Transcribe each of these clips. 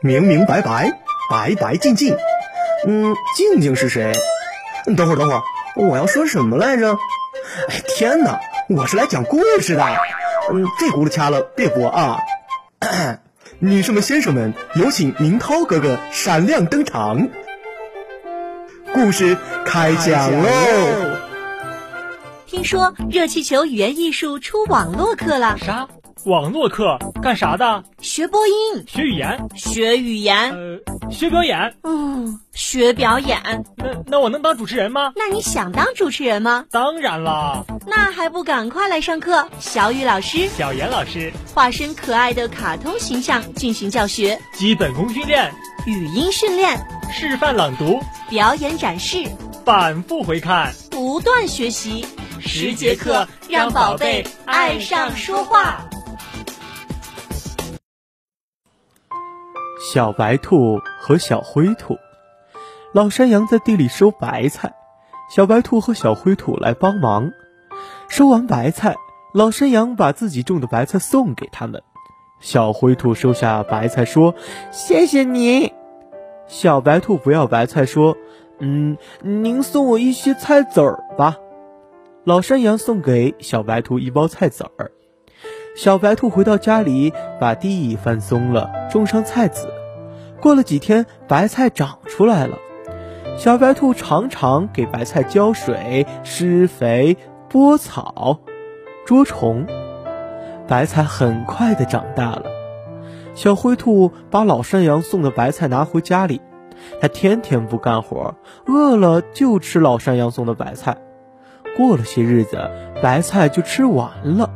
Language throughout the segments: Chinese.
明明白白，白白净净。嗯，静静是谁？等会儿，等会儿，我要说什么来着？哎，天哪，我是来讲故事的。嗯，这轱辘掐了，别播啊。女士们、先生们，有请明涛哥哥闪亮登场。故事开讲喽！听说热气球语言艺术出网络课了？啥？网络课干啥的？学播音，学语言，学语言，呃，学表演。嗯，学表演。那那我能当主持人吗？那你想当主持人吗？当然啦！那还不赶快来上课？小雨老师、小严老师化身可爱的卡通形象进行教学，基本功训练，语音训练，示范朗读，表演展示，反复回看，不断学习。十节课让宝贝爱上说话。小白兔和小灰兔，老山羊在地里收白菜，小白兔和小灰兔来帮忙。收完白菜，老山羊把自己种的白菜送给他们。小灰兔收下白菜说：“谢谢您。”小白兔不要白菜说：“嗯，您送我一些菜籽儿吧。”老山羊送给小白兔一包菜籽儿。小白兔回到家里，把地翻松了，种上菜籽。过了几天，白菜长出来了。小白兔常常给白菜浇水、施肥、拨草、捉虫，白菜很快的长大了。小灰兔把老山羊送的白菜拿回家里，它天天不干活，饿了就吃老山羊送的白菜。过了些日子，白菜就吃完了。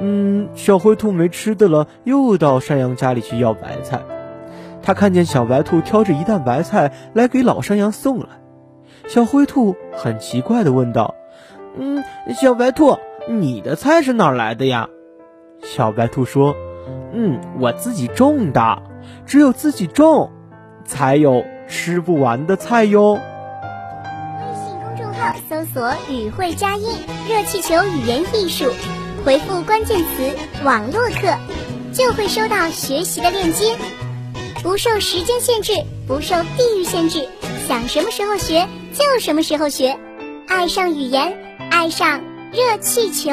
嗯，小灰兔没吃的了，又到山羊家里去要白菜。他看见小白兔挑着一担白菜来给老山羊送来，小灰兔很奇怪的问道：“嗯，小白兔，你的菜是哪儿来的呀？”小白兔说：“嗯，我自己种的，只有自己种，才有吃不完的菜哟。”微信公众号搜索“语会佳音热气球语言艺术”。回复关键词“网络课”，就会收到学习的链接，不受时间限制，不受地域限制，想什么时候学就什么时候学，爱上语言，爱上热气球。